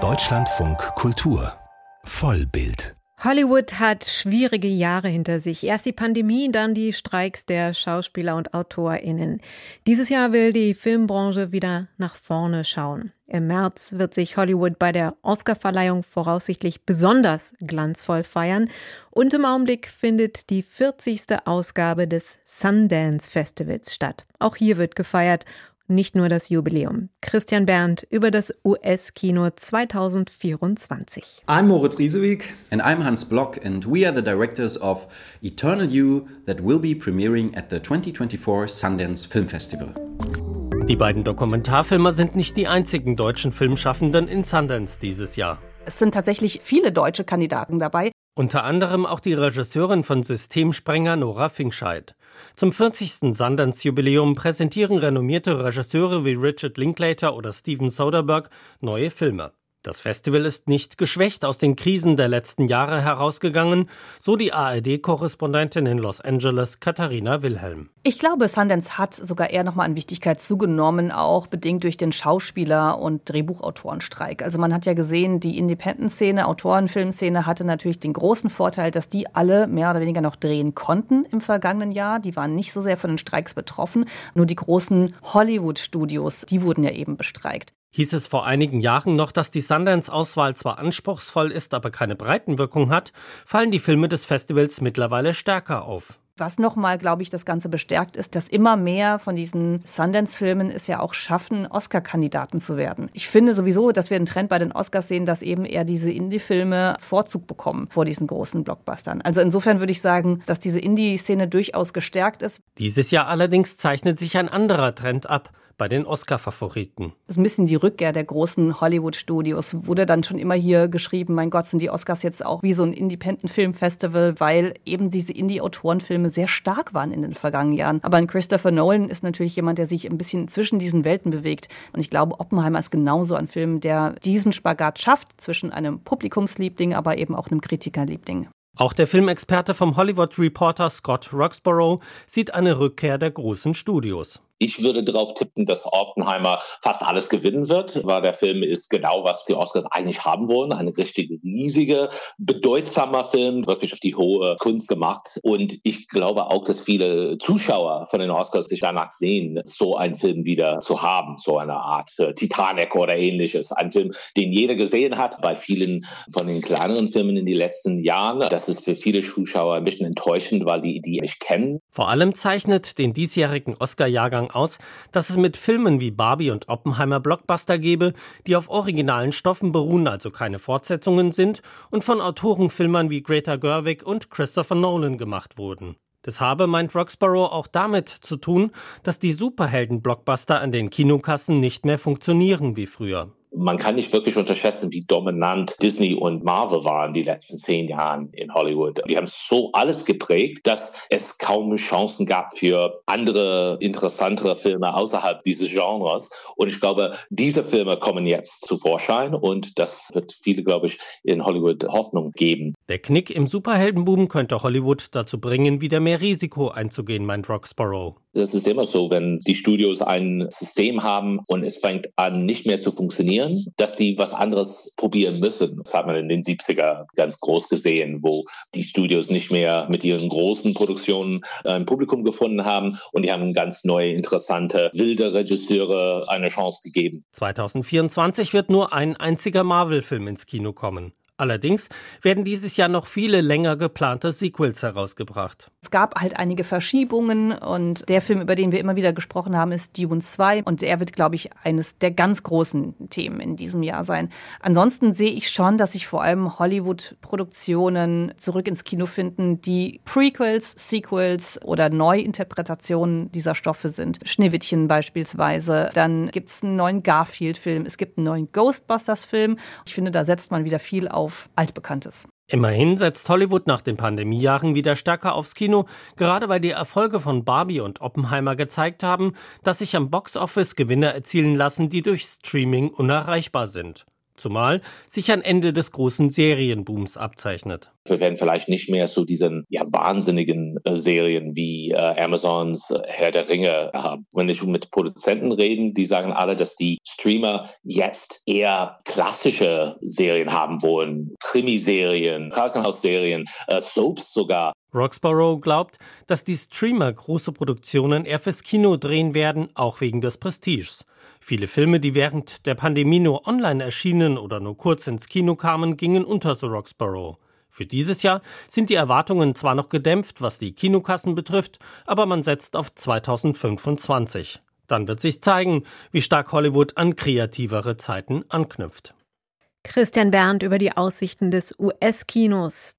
Deutschlandfunk Kultur Vollbild Hollywood hat schwierige Jahre hinter sich. Erst die Pandemie, dann die Streiks der Schauspieler und AutorInnen. Dieses Jahr will die Filmbranche wieder nach vorne schauen. Im März wird sich Hollywood bei der Oscarverleihung voraussichtlich besonders glanzvoll feiern. Und im Augenblick findet die 40. Ausgabe des Sundance Festivals statt. Auch hier wird gefeiert nicht nur das Jubiläum. Christian Berndt über das US-Kino 2024. I'm Moritz Riesewig. And I'm Hans Block and we are the directors of Eternal You that will be premiering at the 2024 Sundance Film Festival. Die beiden Dokumentarfilmer sind nicht die einzigen deutschen Filmschaffenden in Sundance dieses Jahr. Es sind tatsächlich viele deutsche Kandidaten dabei. Unter anderem auch die Regisseurin von Systemsprenger Nora Finkscheid. Zum 40. Sundance-Jubiläum präsentieren renommierte Regisseure wie Richard Linklater oder Steven Soderbergh neue Filme. Das Festival ist nicht geschwächt aus den Krisen der letzten Jahre herausgegangen, so die ARD-Korrespondentin in Los Angeles Katharina Wilhelm. Ich glaube, Sundance hat sogar eher nochmal an Wichtigkeit zugenommen, auch bedingt durch den Schauspieler- und Drehbuchautorenstreik. Also man hat ja gesehen, die Independent-Szene, Autorenfilmszene hatte natürlich den großen Vorteil, dass die alle mehr oder weniger noch drehen konnten im vergangenen Jahr. Die waren nicht so sehr von den Streiks betroffen. Nur die großen Hollywood-Studios, die wurden ja eben bestreikt. Hieß es vor einigen Jahren noch, dass die Sundance-Auswahl zwar anspruchsvoll ist, aber keine Breitenwirkung hat, fallen die Filme des Festivals mittlerweile stärker auf. Was nochmal, glaube ich, das Ganze bestärkt ist, dass immer mehr von diesen Sundance-Filmen es ja auch schaffen, Oscar-Kandidaten zu werden. Ich finde sowieso, dass wir einen Trend bei den Oscars sehen, dass eben eher diese Indie-Filme Vorzug bekommen vor diesen großen Blockbustern. Also insofern würde ich sagen, dass diese Indie-Szene durchaus gestärkt ist. Dieses Jahr allerdings zeichnet sich ein anderer Trend ab bei den Oscar-Favoriten. Das ist ein bisschen die Rückkehr der großen Hollywood-Studios. Wurde dann schon immer hier geschrieben, mein Gott, sind die Oscars jetzt auch wie so ein Independent-Film-Festival, weil eben diese Indie-Autorenfilme sehr stark waren in den vergangenen Jahren. Aber ein Christopher Nolan ist natürlich jemand, der sich ein bisschen zwischen diesen Welten bewegt. Und ich glaube, Oppenheimer ist genauso ein Film, der diesen Spagat schafft zwischen einem Publikumsliebling, aber eben auch einem Kritikerliebling. Auch der Filmexperte vom Hollywood Reporter Scott Roxborough sieht eine Rückkehr der großen Studios. Ich würde darauf tippen, dass Oppenheimer fast alles gewinnen wird, weil der Film ist genau, was die Oscars eigentlich haben wollen. Ein richtig riesiger, bedeutsamer Film, wirklich auf die hohe Kunst gemacht. Und ich glaube auch, dass viele Zuschauer von den Oscars sich danach sehen, so einen Film wieder zu haben, so eine Art äh, Titanic oder ähnliches. Ein Film, den jeder gesehen hat, bei vielen von den kleineren Filmen in den letzten Jahren. Das ist für viele Zuschauer ein bisschen enttäuschend, weil die die nicht kennen. Vor allem zeichnet den diesjährigen Oscar-Jahrgang davon aus, dass es mit Filmen wie Barbie und Oppenheimer Blockbuster gebe, die auf originalen Stoffen beruhen, also keine Fortsetzungen sind und von Autorenfilmern wie Greta Gerwig und Christopher Nolan gemacht wurden. Das habe, meint Roxborough, auch damit zu tun, dass die Superhelden-Blockbuster an den Kinokassen nicht mehr funktionieren wie früher man kann nicht wirklich unterschätzen, wie dominant Disney und Marvel waren die letzten zehn Jahre in Hollywood. Die haben so alles geprägt, dass es kaum Chancen gab für andere interessantere Filme außerhalb dieses Genres. Und ich glaube, diese Filme kommen jetzt zu Vorschein und das wird viele, glaube ich, in Hollywood Hoffnung geben. Der Knick im Superheldenboom könnte Hollywood dazu bringen, wieder mehr Risiko einzugehen, meint Roxborough. Das ist immer so, wenn die Studios ein System haben und es fängt an, nicht mehr zu funktionieren, dass die was anderes probieren müssen. Das hat man in den 70er ganz groß gesehen, wo die Studios nicht mehr mit ihren großen Produktionen ein Publikum gefunden haben und die haben ganz neue, interessante, wilde Regisseure eine Chance gegeben. 2024 wird nur ein einziger Marvel-Film ins Kino kommen. Allerdings werden dieses Jahr noch viele länger geplante Sequels herausgebracht. Es gab halt einige Verschiebungen und der Film, über den wir immer wieder gesprochen haben, ist Dune 2 und er wird, glaube ich, eines der ganz großen Themen in diesem Jahr sein. Ansonsten sehe ich schon, dass sich vor allem Hollywood-Produktionen zurück ins Kino finden, die Prequels, Sequels oder Neuinterpretationen dieser Stoffe sind. Schneewittchen beispielsweise. Dann gibt es einen neuen Garfield-Film, es gibt einen neuen Ghostbusters-Film. Ich finde, da setzt man wieder viel auf auf Altbekanntes. Immerhin setzt Hollywood nach den Pandemiejahren wieder stärker aufs Kino, gerade weil die Erfolge von Barbie und Oppenheimer gezeigt haben, dass sich am Boxoffice Gewinne erzielen lassen, die durch Streaming unerreichbar sind. Zumal sich ein Ende des großen Serienbooms abzeichnet. Wir werden vielleicht nicht mehr so diesen ja, wahnsinnigen äh, Serien wie äh, Amazons äh, Herr der Ringe haben. Wenn ich mit Produzenten reden, die sagen alle, dass die Streamer jetzt eher klassische Serien haben wollen. Krimiserien, Krankenhausserien, äh, Soaps sogar. Roxborough glaubt, dass die Streamer große Produktionen eher fürs Kino drehen werden, auch wegen des Prestiges. Viele Filme, die während der Pandemie nur online erschienen oder nur kurz ins Kino kamen, gingen unter so Roxborough. Für dieses Jahr sind die Erwartungen zwar noch gedämpft, was die Kinokassen betrifft, aber man setzt auf 2025. Dann wird sich zeigen, wie stark Hollywood an kreativere Zeiten anknüpft. Christian Berndt über die Aussichten des US-Kinos.